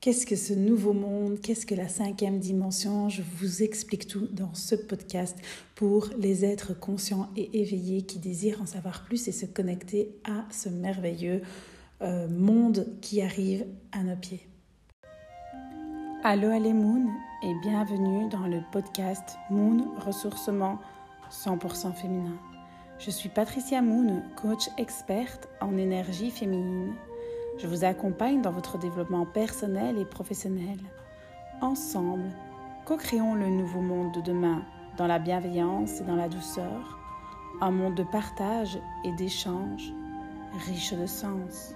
Qu'est-ce que ce nouveau monde Qu'est-ce que la cinquième dimension? Je vous explique tout dans ce podcast pour les êtres conscients et éveillés qui désirent en savoir plus et se connecter à ce merveilleux euh, monde qui arrive à nos pieds. Allô les Moon et bienvenue dans le podcast Moon Ressourcement 100% féminin. Je suis Patricia Moon, coach experte en énergie féminine. Je vous accompagne dans votre développement personnel et professionnel. Ensemble, co-créons le nouveau monde de demain dans la bienveillance et dans la douceur, un monde de partage et d'échange riche de sens.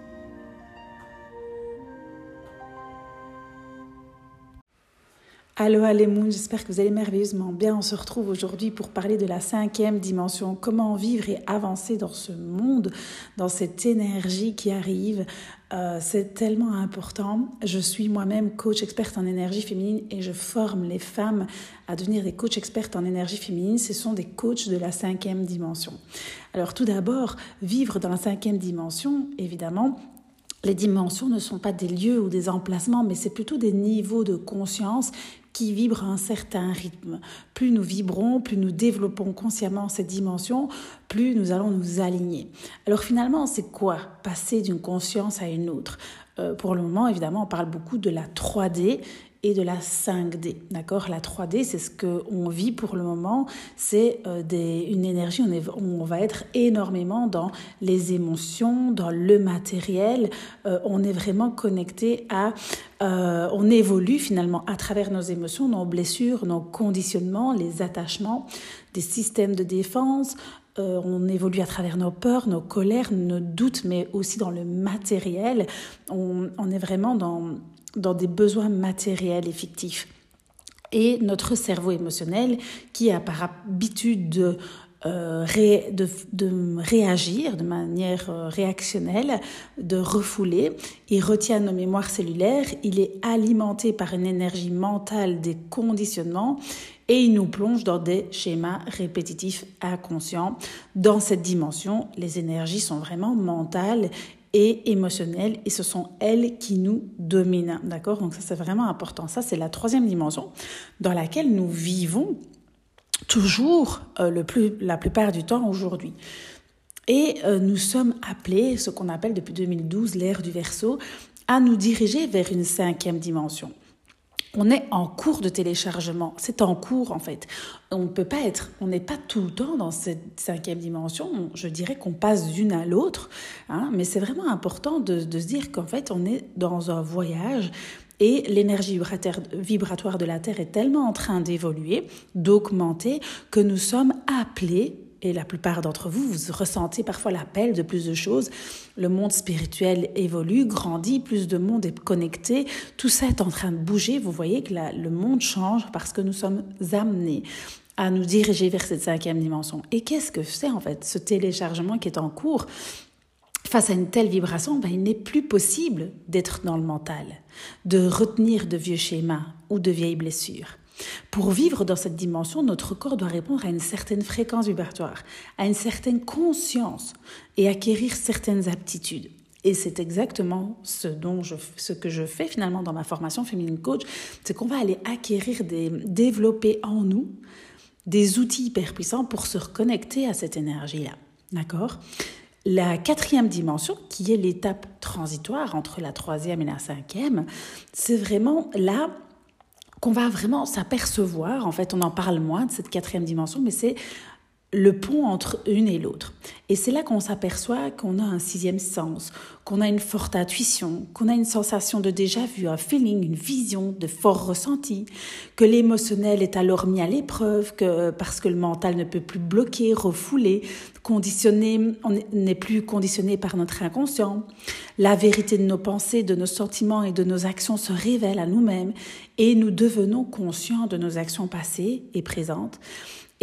Allô, allez Moon, j'espère que vous allez merveilleusement bien. On se retrouve aujourd'hui pour parler de la cinquième dimension, comment vivre et avancer dans ce monde, dans cette énergie qui arrive? Euh, c'est tellement important. Je suis moi-même coach experte en énergie féminine et je forme les femmes à devenir des coachs expertes en énergie féminine. Ce sont des coachs de la cinquième dimension. Alors tout d'abord, vivre dans la cinquième dimension, évidemment, les dimensions ne sont pas des lieux ou des emplacements, mais c'est plutôt des niveaux de conscience qui vibrent à un certain rythme. Plus nous vibrons, plus nous développons consciemment cette dimension, plus nous allons nous aligner. Alors finalement, c'est quoi passer d'une conscience à une autre? Euh, Pour le moment, évidemment, on parle beaucoup de la 3D et de la 5D. D'accord? La 3D, c'est ce qu'on vit pour le moment. C'est euh, une énergie, on, est, on va être énormément dans les émotions, dans le matériel. Euh, on est vraiment connecté à... Euh, on évolue finalement à travers nos émotions, nos blessures, nos conditionnements, les attachements, des systèmes de défense, on évolue à travers nos peurs, nos colères, nos doutes, mais aussi dans le matériel. On, on est vraiment dans dans des besoins matériels et fictifs. Et notre cerveau émotionnel, qui a par habitude de, euh, réagir de manière euh, réactionnelle, de refouler, il retient nos mémoires cellulaires, il est alimenté par une énergie mentale des conditionnements et il nous plonge dans des schémas répétitifs inconscients. Dans cette dimension, les énergies sont vraiment mentales et émotionnelles et ce sont elles qui nous dominent. D'accord? Donc ça c'est vraiment important. Ça c'est la troisième dimension dans laquelle nous vivons toujours euh, le plus, la plupart du temps aujourd'hui. Et euh, nous sommes appelés, ce qu'on appelle depuis 2012 l'ère du verso, à nous diriger vers une cinquième dimension on est en cours de téléchargement. C'est en cours en fait. On ne peut pas être, on n'est pas tout le temps dans cette cinquième dimension. Je dirais qu'on passe d'une à l'autre, hein, mais c'est vraiment important de, de se dire qu'en fait on est dans un voyage et l'énergie vibratoire de la Terre est tellement en train d'évoluer, d'augmenter, que nous sommes appelés et la plupart d'entre vous, vous ressentez parfois l'appel de plus de choses. Le monde spirituel évolue, grandit, plus de monde est connecté. Tout ça est en train de bouger. Vous voyez que le monde change parce que nous sommes amenés à nous diriger vers cette cinquième dimension. Et qu'est-ce que c'est en fait ce téléchargement qui est en cours? Face à une telle vibration, ben, il n'est plus possible d'être dans le mental, de retenir de vieux schémas ou de vieilles blessures. Pour vivre dans cette dimension, notre corps doit répondre à une certaine fréquence vibratoire, à une certaine conscience et acquérir certaines aptitudes. Et c'est exactement ce, dont je, ce que je fais finalement dans ma formation féminine coach, c'est qu'on va aller acquérir, des, développer en nous des outils hyper puissants pour se reconnecter à cette énergie-là. D'accord? La quatrième dimension, qui est l'étape transitoire entre la troisième et la cinquième, c'est vraiment là qu'on va vraiment s'apercevoir, en fait on en parle moins de cette quatrième dimension, mais c'est le pont entre une et l'autre. Et c'est là qu'on s'aperçoit qu'on a un sixième sens, qu'on a une forte intuition, qu'on a une sensation de déjà-vu, un feeling, une vision de fort ressenti, que l'émotionnel est alors mis à l'épreuve, que parce que le mental ne peut plus bloquer, refouler, conditionné, on n'est plus conditionné par notre inconscient. La vérité de nos pensées, de nos sentiments et de nos actions se révèle à nous-mêmes et nous devenons conscients de nos actions passées et présentes.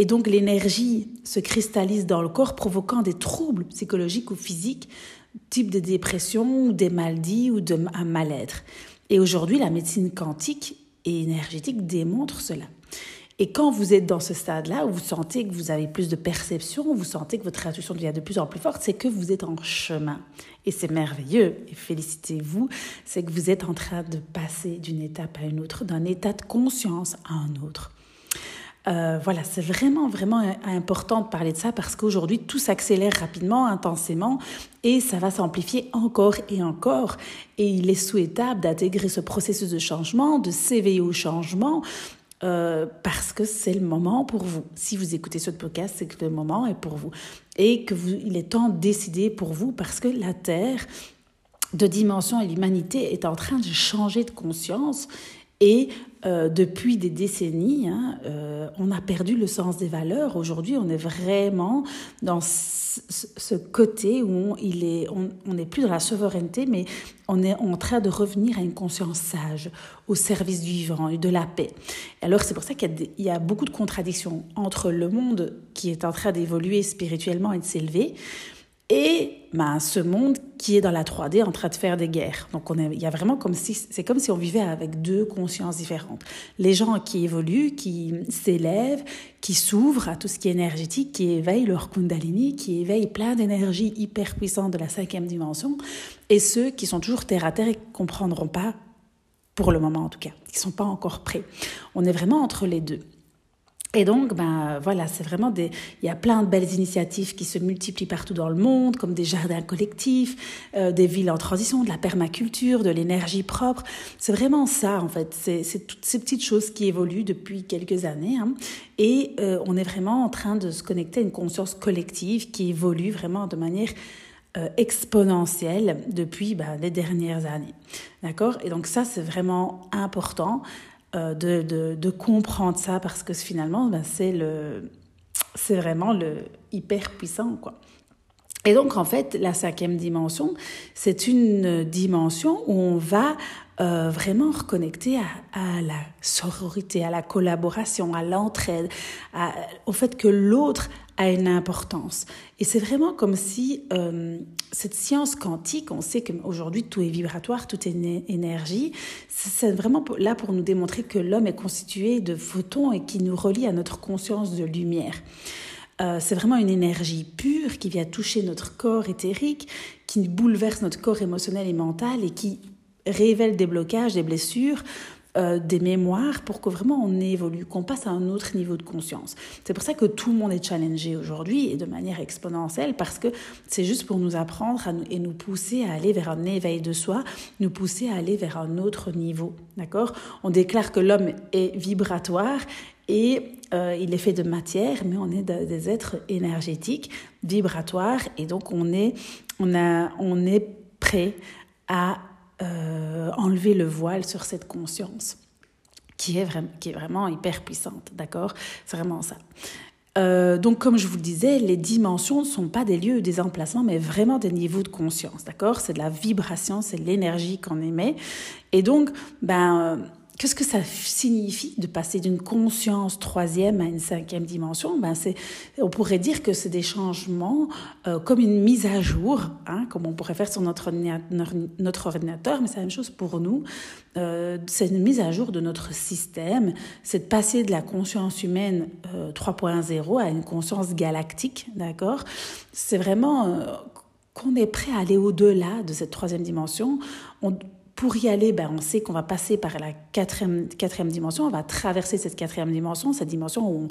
Et donc l'énergie se cristallise dans le corps, provoquant des troubles psychologiques ou physiques, type de dépression ou des maladies ou un mal-être. Et aujourd'hui, la médecine quantique et énergétique démontre cela. Et quand vous êtes dans ce stade-là, où vous sentez que vous avez plus de perception, vous sentez que votre intuition devient de plus en plus forte, c'est que vous êtes en chemin. Et c'est merveilleux, et félicitez-vous, c'est que vous êtes en train de passer d'une étape à une autre, d'un état de conscience à un autre. Euh, voilà, c'est vraiment, vraiment important de parler de ça parce qu'aujourd'hui, tout s'accélère rapidement, intensément, et ça va s'amplifier encore et encore. Et il est souhaitable d'intégrer ce processus de changement, de s'éveiller au changement, euh, parce que c'est le moment pour vous. Si vous écoutez ce podcast, c'est que le moment est pour vous. Et que vous, il est temps de décider pour vous parce que la Terre de dimension et l'humanité est en train de changer de conscience et euh, depuis des décennies, hein, euh, on a perdu le sens des valeurs. Aujourd'hui, on est vraiment dans ce côté où on, il est, on n'est plus dans la souveraineté, mais on est en train de revenir à une conscience sage, au service du vivant et de la paix. Alors c'est pour ça qu'il y, a beaucoup de contradictions entre le monde qui est en train d'évoluer spirituellement et de s'élever, et ben, ce monde qui est dans la 3D en train de faire des guerres. Donc il y a vraiment comme si c'est comme si on vivait avec deux consciences différentes. Les gens qui évoluent, qui s'élèvent, qui s'ouvrent à tout ce qui est énergétique, qui éveillent leur kundalini, qui éveillent plein d'énergie hyper puissante de la cinquième dimension, et ceux qui sont toujours terre à terre et qui comprendront pas pour le moment en tout cas, qui sont pas encore prêts. On est vraiment entre les deux. Et donc, ben voilà, c'est vraiment des. Il y a plein de belles initiatives qui se multiplient partout dans le monde, comme des jardins collectifs, euh, des villes en transition, de la permaculture, de l'énergie propre. C'est vraiment ça, en fait. C'est toutes ces petites choses qui évoluent depuis quelques années. Hein. Et euh, on est vraiment en train de se connecter à une conscience collective qui évolue vraiment de manière euh, exponentielle depuis ben, les dernières années. D'accord? Et donc ça, c'est vraiment important. Euh, de, de, comprendre ça parce que finalement, ben, c'est le, c'est vraiment le hyper puissant, quoi. Et donc, en fait, la cinquième dimension, c'est une dimension où on va euh, vraiment reconnecter à, la sororité, à la collaboration, à l'entraide, au fait que l'autre a une importance. Et c'est vraiment comme si euh, cette science quantique, on sait qu'aujourd'hui tout est vibratoire, tout est énergie, c'est vraiment là pour nous démontrer que l'homme est constitué de photons et qui nous relie à notre conscience de lumière. Euh, c'est vraiment une énergie pure qui vient toucher notre corps éthérique, qui bouleverse notre corps émotionnel et mental et qui révèle des blocages, des blessures euh, des mémoires pour que vraiment on évolue, qu'on passe à un autre niveau de conscience. C'est pour ça que tout le monde est challengé aujourd'hui et de manière exponentielle parce que c'est juste pour nous apprendre et nous pousser à aller vers un éveil de soi, nous pousser à aller vers un autre niveau. D'accord? On déclare que l'homme est vibratoire et euh, il est fait de matière, mais on est des êtres énergétiques, vibratoires, et donc on est, on a, on est prêt à euh, enlever le voile sur cette conscience qui est, vraiment, hyper puissante, d'accord? C'est vraiment ça. Euh, donc, comme je vous le disais, les dimensions ne sont pas des lieux ou des emplacements, mais vraiment des niveaux de conscience, d'accord? C'est de la vibration, c'est l'énergie qu'on émet. Et donc, ben, Qu'est-ce que ça signifie de passer d'une conscience troisième à une cinquième dimension? Ben On pourrait dire que c'est des changements euh, comme une mise à jour, hein, comme on pourrait faire sur notre, ordinateur, mais c'est la même chose pour nous. Euh, c'est une mise à jour de notre système, c'est de passer de la conscience humaine 3.0 euh, à une conscience galactique, d'accord? C'est vraiment qu'on est prêt à aller au-delà de cette troisième dimension. On, pour y aller, ben, on sait qu'on va passer par la quatrième, dimension, on va traverser cette quatrième dimension, cette dimension où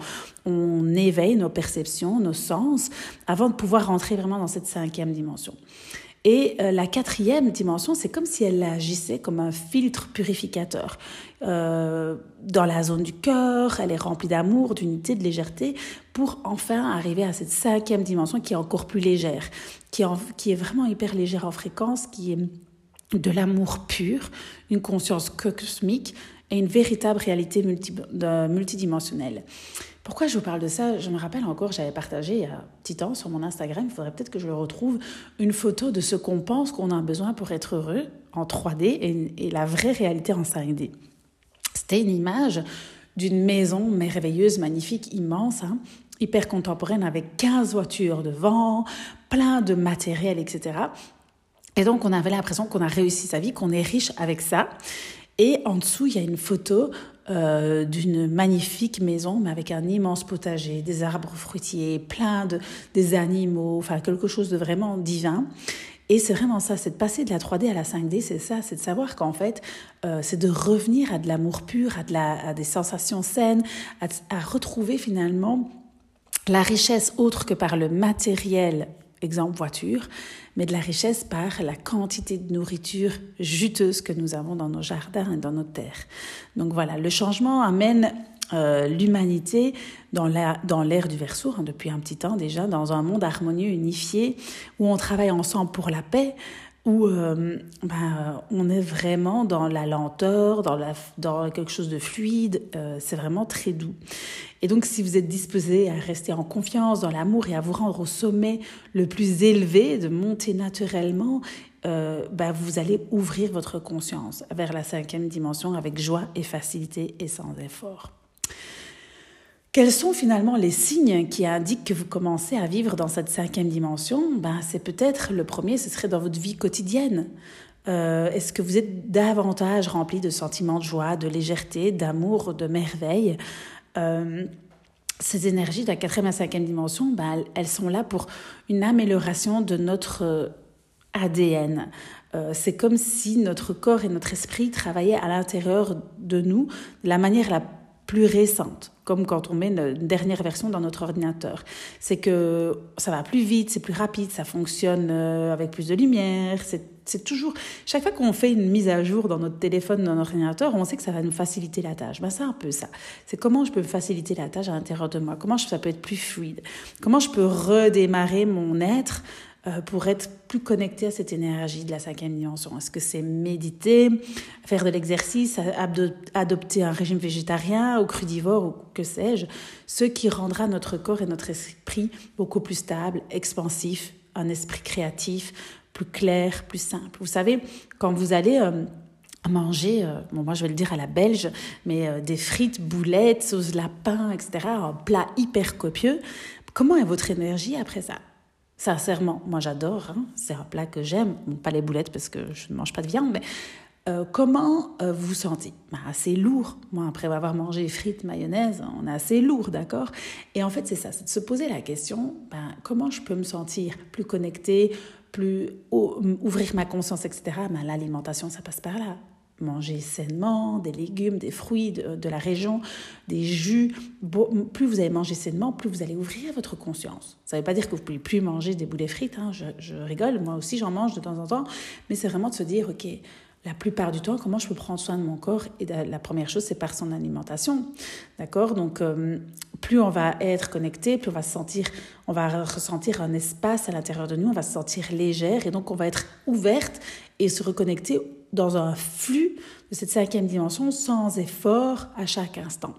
on, éveille nos perceptions, nos sens, avant de pouvoir rentrer vraiment dans cette cinquième dimension. Et euh, la quatrième dimension, c'est comme si elle agissait comme un filtre purificateur. Euh, dans la zone du cœur, elle est remplie d'amour, d'unité, de légèreté, pour enfin arriver à cette cinquième dimension qui est encore plus légère, qui qui est vraiment hyper légère en fréquence, qui est de l'amour pur, une conscience cosmique et une véritable réalité multidimensionnelle. Pourquoi je vous parle de ça? Je me rappelle encore, j'avais partagé il y a un petit temps sur mon Instagram, il faudrait peut-être que je le retrouve, une photo de ce qu'on pense qu'on a besoin pour être heureux en 3D et, la vraie réalité en 5D. C'était une image d'une maison merveilleuse, magnifique, immense, hein, hyper contemporaine, avec 15 voitures devant, plein de matériel, etc. Et donc, on avait l'impression qu'on a réussi sa vie, qu'on est riche avec ça. Et en dessous, il y a une photo euh, d'une magnifique maison, mais avec un immense potager, des arbres fruitiers, plein de des animaux, enfin quelque chose de vraiment divin. Et c'est vraiment ça, c'est de passer de la 3D à la 5D, c'est ça, c'est de savoir qu'en fait, euh, c'est de revenir à de l'amour pur, à, de la, à des sensations saines, à, à retrouver finalement la richesse autre que par le matériel, exemple voiture, mais de la richesse par la quantité de nourriture juteuse que nous avons dans nos jardins et dans nos terres. Donc voilà, le changement amène euh, l'humanité dans l'ère dans du Verseau, hein, depuis un petit temps déjà, dans un monde harmonieux, unifié, où on travaille ensemble pour la paix, où euh, ben, on est vraiment dans la lenteur, dans, la, dans quelque chose de fluide, euh, c'est vraiment très doux. Et donc si vous êtes disposé à rester en confiance dans l'amour et à vous rendre au sommet le plus élevé, de monter naturellement, ben, vous allez ouvrir votre conscience vers la cinquième dimension avec joie et facilité et sans effort. Quels sont finalement les signes qui indiquent que vous commencez à vivre dans cette cinquième dimension? Ben, C'est peut-être le premier, ce serait dans votre vie quotidienne. Euh, est-ce que vous êtes davantage rempli de sentiments de joie, de légèreté, d'amour, de merveille euh, Ces énergies de la quatrième à cinquième dimension, ben, elles sont là pour une amélioration de notre euh, ADN. c'est comme si notre corps et notre esprit travaillaient à l'intérieur de nous de la manière la plus récente, comme quand on met une dernière version dans notre ordinateur. C'est que ça va plus vite, c'est plus rapide, ça fonctionne euh, avec plus de lumière. C'est toujours chaque fois qu'on fait une mise à jour dans notre téléphone, dans notre ordinateur, on sait que ça va nous faciliter la tâche. Ben, c'est un peu ça. C'est comment je peux faciliter la tâche à l'intérieur de moi? Comment ça peut être plus fluide? Comment je peux redémarrer mon être euh, pour être plus connecté à cette énergie de la cinquième dimension Est-ce que c'est méditer, faire de l'exercice, adopter un régime végétarien ou crudivore ou que sais-je Ce qui rendra notre corps et notre esprit beaucoup plus stable, expansif, un esprit créatif, plus clair, plus simple. Vous savez, quand vous allez... Euh, manger, euh, bon, moi je vais le dire à la belge, mais des frites, boulettes, sauce lapin, etc., un plat hyper copieux. Comment est votre énergie après ça? Sincèrement, moi j'adore, hein. c'est un plat que j'aime, pas les boulettes parce que je ne mange pas de viande, mais euh, comment euh, vous vous sentez? Ben, Assez lourd. Moi, après avoir mangé frites, mayonnaise, on est assez lourd, d'accord? Et en fait, c'est ça, c'est de se poser la question, ben, comment je peux me sentir plus connecté, plus ouvrir ma conscience, etc. Ben, L'alimentation, ça passe par là manger sainement, des légumes, des fruits de, la région, des jus. plus vous allez manger sainement, plus vous allez ouvrir votre conscience. Ça ne veut pas dire que vous ne pouvez plus manger des boulets frites, hein, je, rigole, moi aussi j'en mange de temps en temps, mais c'est vraiment de se dire, ok, la plupart du temps, comment je peux prendre soin de mon corps? Et la première chose, c'est par son alimentation. D'accord? Donc, euh, plus on va être connecté, plus on va sentir, on va ressentir un espace à l'intérieur de nous, on va se sentir légère et donc on va être ouverte et se reconnecter dans un flux de cette cinquième dimension sans effort à chaque instant.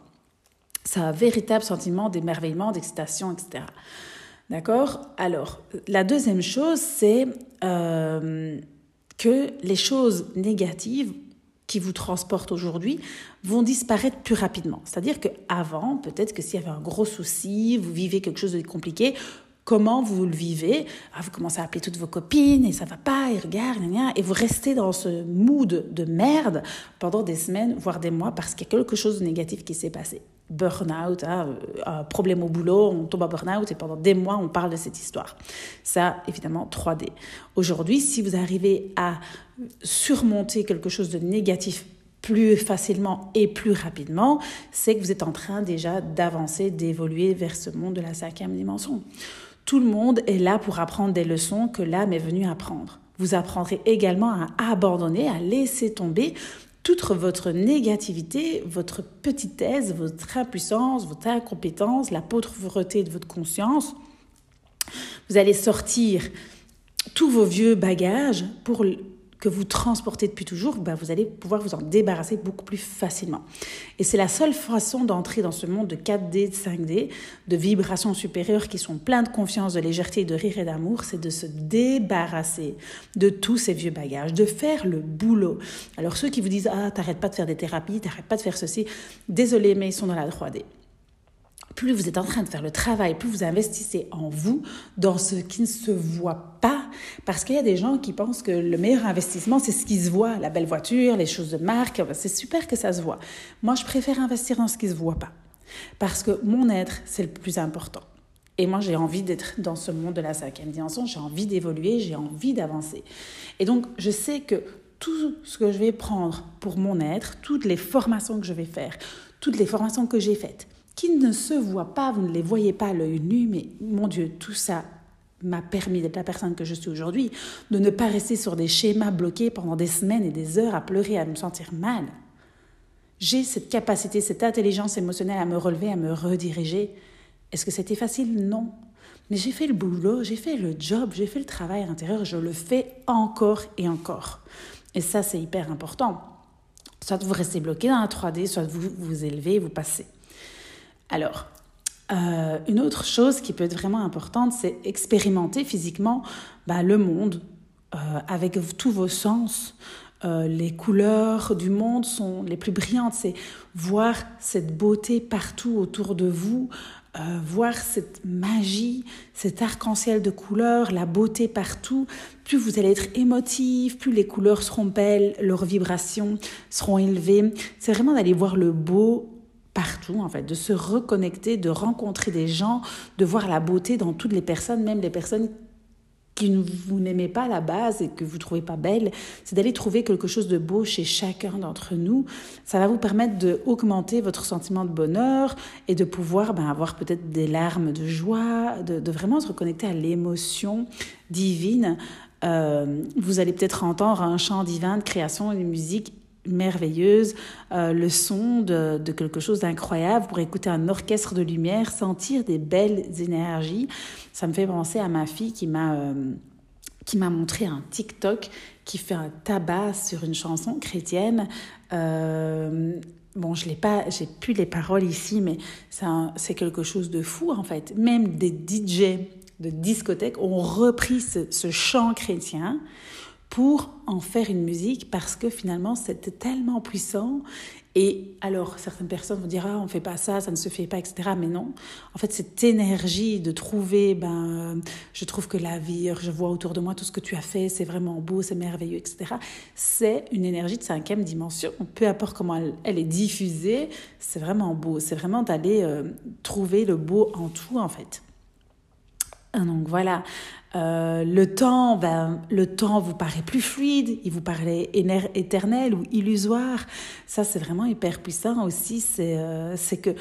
C'est un véritable sentiment d'émerveillement, d'excitation, etc. D'accord? Alors, la deuxième chose, c'est euh, que les choses négatives qui vous transportent aujourd'hui vont disparaître plus rapidement. C'est-à-dire qu'avant, peut-être que s'il y avait un gros souci, vous vivez quelque chose de compliqué, comment vous le vivez. Ah, vous commencez à appeler toutes vos copines et ça va pas, et regarde, et vous restez dans ce mood de merde pendant des semaines, voire des mois, parce qu'il y a quelque chose de négatif qui s'est passé. Burn-out, hein, euh, problème au boulot, on tombe à burn-out et pendant des mois, on parle de cette histoire. Ça, évidemment, 3D. Aujourd'hui, si vous arrivez à surmonter quelque chose de négatif plus facilement et plus rapidement, c'est que vous êtes en train déjà d'avancer, d'évoluer vers ce monde de la cinquième dimension. Tout le monde est là pour apprendre des leçons que l'âme est venue apprendre. Vous apprendrez également à abandonner, à laisser tomber toute votre négativité, votre petitesse, votre impuissance, votre incompétence, la pauvreté de votre conscience. Vous allez sortir tous vos vieux bagages pour que vous transportez depuis toujours, ben vous allez pouvoir vous en débarrasser beaucoup plus facilement. Et c'est la seule façon d'entrer dans ce monde de 4D, de 5D, de vibrations supérieures qui sont pleines de confiance, de légèreté, de rire et d'amour, c'est de se débarrasser de tous ces vieux bagages, de faire le boulot. Alors ceux qui vous disent ah t'arrêtes pas de faire des thérapies, t'arrêtes pas de faire ceci, désolé mais ils sont dans la 3D. Plus vous êtes en train de faire le travail, plus vous investissez en vous, dans ce qui ne se voit pas, parce qu'il y a des gens qui pensent que le meilleur investissement, c'est ce qui se voit, la belle voiture, les choses de marque, c'est super que ça se voit. Moi, je préfère investir dans ce qui ne se voit pas, parce que mon être, c'est le plus important. Et moi, j'ai envie d'être dans ce monde de la cinquième dimension, j'ai envie d'évoluer, j'ai envie d'avancer. Et donc, je sais que tout ce que je vais prendre pour mon être, toutes les formations que je vais faire, toutes les formations que j'ai faites, qui ne se voient pas, vous ne les voyez pas à l'œil nu, mais mon Dieu, tout ça m'a permis d'être la personne que je suis aujourd'hui, de ne pas rester sur des schémas bloqués pendant des semaines et des heures à pleurer, à me sentir mal. J'ai cette capacité, cette intelligence émotionnelle à me relever, à me rediriger. Est-ce que c'était facile? Non. Mais j'ai fait le boulot, j'ai fait le job, j'ai fait le travail à l'intérieur, je le fais encore et encore. Et ça, c'est hyper important. Soit vous restez bloqué dans la 3D, soit vous vous élevez, vous passez. Alors, euh, une autre chose qui peut être vraiment importante, c'est expérimenter physiquement bah, le monde euh, avec tous vos sens. Euh, les couleurs du monde sont les plus brillantes, c'est voir cette beauté partout autour de vous, voir cette magie, cet arc-en-ciel de couleurs, la beauté partout. Plus vous allez être émotif, plus les couleurs seront belles, leurs vibrations seront élevées. C'est vraiment d'aller voir le beau partout, en fait, de se reconnecter, de rencontrer des gens, de voir la beauté dans toutes les personnes, même les personnes qui vous n'aimez pas à la base et que vous trouvez pas belles, c'est d'aller trouver quelque chose de beau chez chacun d'entre nous. Ça va vous permettre d'augmenter votre sentiment de bonheur et de pouvoir ben, avoir peut-être des larmes de joie, de, de, vraiment se reconnecter à l'émotion divine. Euh, vous allez peut-être entendre un chant divin de création, une musique merveilleuse, euh, le son de, de quelque chose d'incroyable pour écouter un orchestre de lumière, sentir des belles énergies. Ça me fait penser à ma fille qui m'a euh, qui m'a montré un TikTok qui fait un tabac sur une chanson chrétienne. Euh, bon, je n'ai pas, j'ai plus les paroles ici, mais c'est quelque chose de fou en fait. Même des DJ de discothèque ont repris ce, ce chant chrétien pour en faire une musique parce que finalement c'était tellement puissant. Et alors certaines personnes vont dire ah on fait pas ça, ça ne se fait pas, etc. Mais non, en fait cette énergie de trouver, ben je trouve que la vie, je vois autour de moi tout ce que tu as fait, c'est vraiment beau, c'est merveilleux, etc. C'est une énergie de cinquième dimension. Peu importe comment elle, est diffusée, c'est vraiment beau. C'est vraiment d'aller euh, trouver le beau en tout en fait. Donc voilà, euh, le temps, ben, le temps vous paraît plus fluide, il vous paraît éternel ou illusoire. Ça, c'est vraiment hyper puissant aussi. C'est euh, que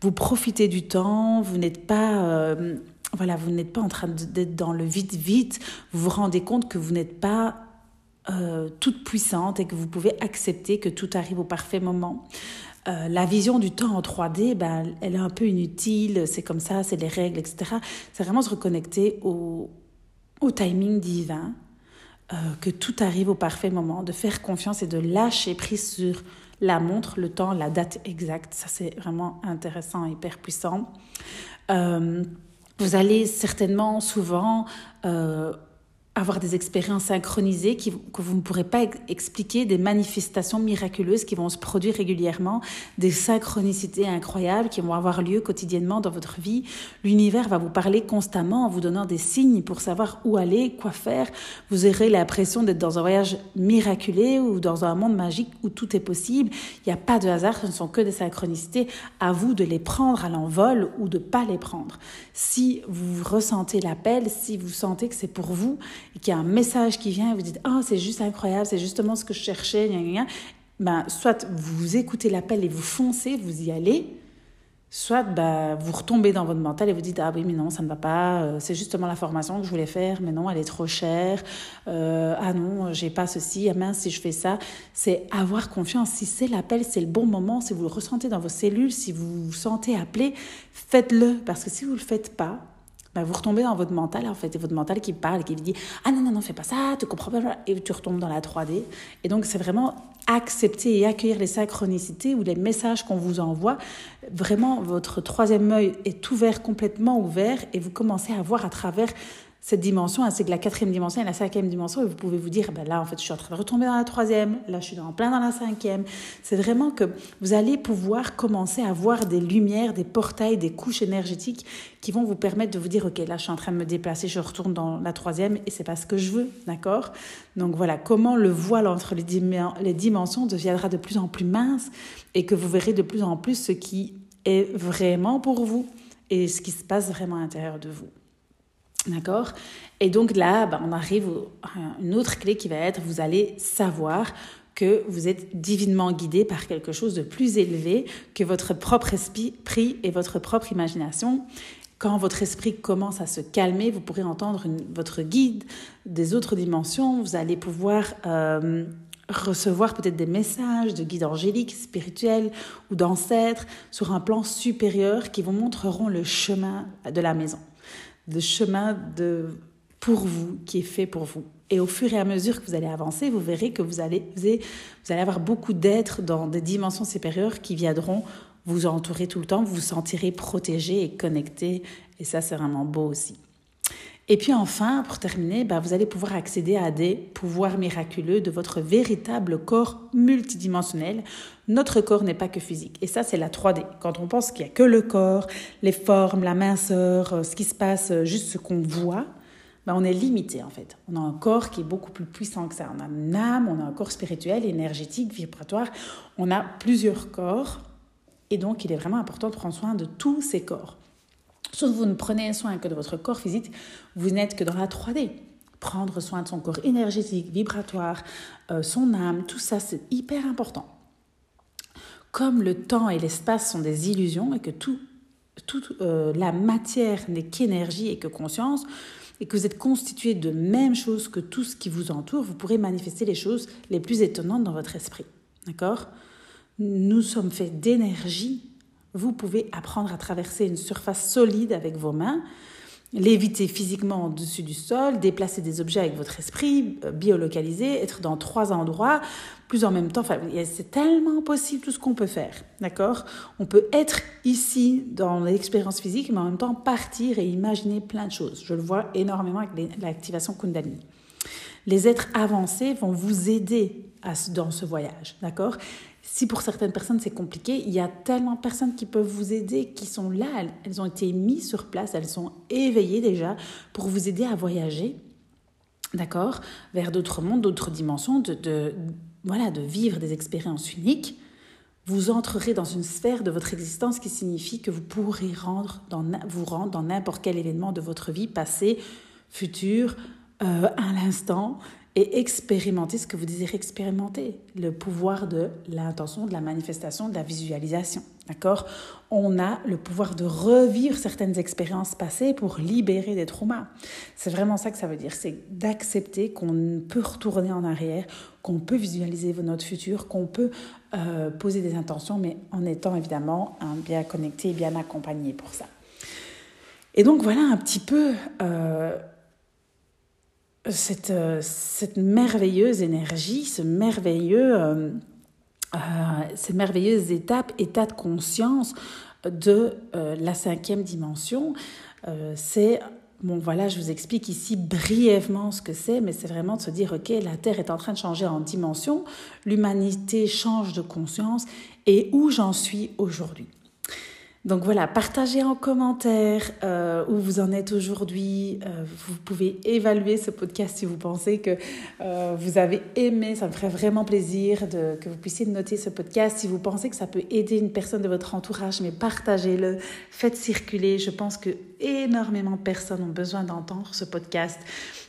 vous profitez du temps, vous n'êtes pas, euh, voilà, vous n'êtes pas en train d'être dans le vite vite. Vous vous rendez compte que vous n'êtes pas toute puissante et que vous pouvez accepter que tout arrive au parfait moment. Euh, la vision du temps en 3D, ben, elle est un peu inutile, c'est comme ça, c'est les règles, etc. C'est vraiment se reconnecter au, au timing divin, euh, que tout arrive au parfait moment, de faire confiance et de lâcher prise sur la montre, le temps, la date exacte. Ça, c'est vraiment intéressant, hyper puissant. Euh, vous allez certainement souvent avoir des expériences synchronisées qui, que vous ne pourrez pas expliquer, des manifestations miraculeuses qui vont se produire régulièrement, des synchronicités incroyables qui vont avoir lieu quotidiennement dans votre vie. L'univers va vous parler constamment en vous donnant des signes pour savoir où aller, quoi faire. Vous aurez l'impression d'être dans un voyage miraculé ou dans un monde magique où tout est possible. Il n'y a pas de hasard, ce ne sont que des synchronicités. À vous de les prendre à l'envol ou de pas les prendre. Si vous ressentez l'appel, si vous sentez que c'est pour vous, et qu'il y a un message qui vient et vous dites oh, c'est juste incroyable, c'est justement ce que je cherchais, Ben, soit vous écoutez l'appel et vous foncez, vous y allez, soit ben, vous retombez dans votre mental et vous dites ah oui mais non ça ne va pas euh, c'est justement la formation que je voulais faire mais non elle est trop chère euh, ah non j'ai pas ceci ah mince si je fais ça c'est avoir confiance. Si c'est l'appel c'est le bon moment si vous le ressentez dans vos cellules si vous vous sentez appelé faites-le parce que si vous le faites pas bah, vous retombez dans votre mental, en fait, et votre mental qui parle, qui vous dit Ah non, non, non, fais pas ça, tu comprends pas, et tu retombes dans la 3D. Et donc, c'est vraiment accepter et accueillir les synchronicités ou les messages qu'on vous envoie. Vraiment, votre troisième œil est ouvert, complètement ouvert, et vous commencez à voir à travers cette dimension, ainsi que la quatrième dimension et la cinquième dimension, et vous pouvez vous dire, ben là, en fait, je suis en train de retomber dans la troisième, là, je suis en plein dans la cinquième. C'est vraiment que vous allez pouvoir commencer à voir des lumières, des portails, des couches énergétiques qui vont vous permettre de vous dire, OK, là, je suis en train de me déplacer, je retourne dans la troisième, et c'est pas ce que je veux, d'accord? Donc voilà, comment le voile entre les, les dimensions deviendra de plus en plus mince, et que vous verrez de plus en plus ce qui est vraiment pour vous, et ce qui se passe vraiment à l'intérieur de vous. D'accord? Et donc là, bah, on arrive à une autre clé qui va être, vous allez savoir que vous êtes divinement guidé par quelque chose de plus élevé que votre propre esprit et votre propre imagination. Quand votre esprit commence à se calmer, vous pourrez entendre votre guide des autres dimensions. Vous allez pouvoir euh, recevoir peut-être des messages de guides angéliques, spirituels ou d'ancêtres sur un plan supérieur qui vous montreront le chemin de la maison de chemin de, pour vous, qui est fait pour vous. Et au fur et à mesure que vous allez avancer, vous verrez que vous allez, vous allez, avoir beaucoup d'êtres dans des dimensions supérieures qui viendront vous entourer tout le temps, vous vous sentirez protégé et connecté. Et ça, c'est vraiment beau aussi. Et puis enfin, pour terminer, bah, vous allez pouvoir accéder à des pouvoirs miraculeux de votre véritable corps multidimensionnel. Notre corps n'est pas que physique. Et ça, c'est la 3D. Quand on pense qu'il n'y a que le corps, les formes, la minceur, euh, ce qui se passe, euh, juste ce qu'on voit, bah, on est limité en fait. On a un corps qui est beaucoup plus puissant que ça. On a une âme, on a un corps spirituel, énergétique, vibratoire. On a plusieurs corps. Et donc, il est vraiment important de prendre soin de tous ces corps. Sauf vous ne prenez soin que de votre corps physique, vous n'êtes que dans la 3D. Prendre soin de son corps énergétique, vibratoire, euh, son âme, tout ça, c'est hyper important. Comme le temps et l'espace sont des illusions et que tout, toute euh, la matière n'est qu'énergie et que conscience, et que vous êtes constitué de même choses que tout ce qui vous entoure, vous pourrez manifester les choses les plus étonnantes dans votre esprit. D'accord? Nous sommes faits d'énergie vous pouvez apprendre à traverser une surface solide avec vos mains, l'éviter physiquement au-dessus du sol, déplacer des objets avec votre esprit, euh, biolocaliser, être dans trois endroits, plus en même temps. Enfin, c'est tellement possible tout ce qu'on peut faire, d'accord? On peut être ici dans l'expérience physique, mais en même temps partir et imaginer plein de choses. Je le vois énormément avec l'activation Kundalini. Les êtres avancés vont vous aider dans ce voyage, d'accord? Si pour certaines personnes c'est compliqué, il y a tellement de personnes qui peuvent vous aider, qui sont là, elles ont été mises sur place, elles sont éveillées déjà pour vous aider à voyager, d'accord, vers d'autres mondes, d'autres dimensions, de, voilà, de vivre des expériences uniques. Vous entrerez dans une sphère de votre existence qui signifie que vous pourrez rendre dans, vous rendre dans n'importe quel événement de votre vie, passé, futur, euh, à l'instant, et expérimenter ce que vous désirez expérimenter, le pouvoir de l'intention, de la manifestation, de la visualisation. D'accord? On a le pouvoir de revivre certaines expériences passées pour libérer des traumas. C'est vraiment ça que ça veut dire, c'est d'accepter qu'on peut retourner en arrière, qu'on peut visualiser notre futur, qu'on peut euh, poser des intentions, mais en étant évidemment bien connecté et bien accompagné pour ça. Et donc voilà un petit peu euh, cette, euh, cette merveilleuse énergie, ce merveilleux, euh, euh, cette merveilleuse étape, état de conscience de la cinquième dimension. c'est, bon voilà, je vous explique ici brièvement ce que c'est, mais c'est vraiment de se dire, ok, la Terre est en train de changer en dimension, l'humanité change de conscience, et où j'en suis aujourd'hui? Donc voilà, partagez en commentaire euh, où vous en êtes aujourd'hui. Euh, vous pouvez évaluer ce podcast si vous pensez que euh, vous avez aimé. Ça me ferait vraiment plaisir que vous puissiez noter ce podcast. Si vous pensez que ça peut aider une personne de votre entourage, mais partagez-le, faites circuler. Je pense que énormément de personnes ont besoin d'entendre ce podcast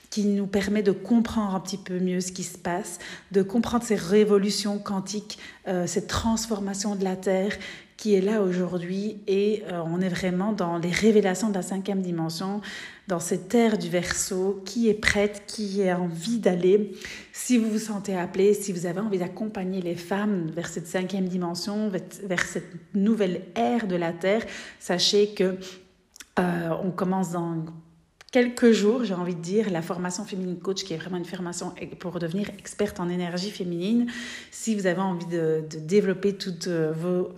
qui nous permet de comprendre un petit peu mieux ce qui se passe, de comprendre ces révolutions quantiques, cette transformation de la Terre qui est là aujourd'hui et euh, on est vraiment dans les révélations de la cinquième dimension, dans cette ère du verso, qui est prête, qui a envie d'aller. Si vous vous sentez appelé, si vous avez envie d'accompagner les femmes vers cette cinquième dimension, vers cette nouvelle ère de la Terre, sachez que euh, on commence dans quelques jours, j'ai envie de dire, la formation féminine coach, qui est vraiment une formation pour devenir experte en énergie féminine. Si vous avez envie de, développer toutes euh, vos,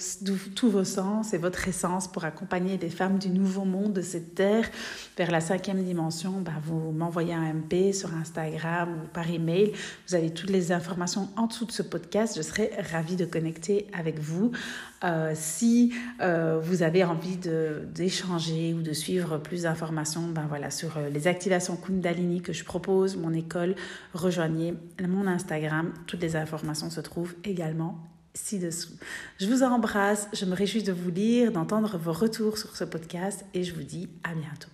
tous vos sens et votre essence pour accompagner les femmes du nouveau monde, de cette terre, vers la cinquième dimension, bah, vous m'envoyez un MP sur Instagram ou par email. Vous avez toutes les informations en dessous de ce podcast. Je serai ravie de connecter avec vous. Euh, si euh, vous avez envie d'échanger ou de suivre plus d'informations, ben voilà, euh, les activations Kundalini que je propose, mon école, rejoignez mon Instagram. Toutes les informations se trouvent également ci-dessous. Je vous embrasse, je me réjouis de vous lire, d'entendre vos retours sur ce podcast et je vous dis à bientôt.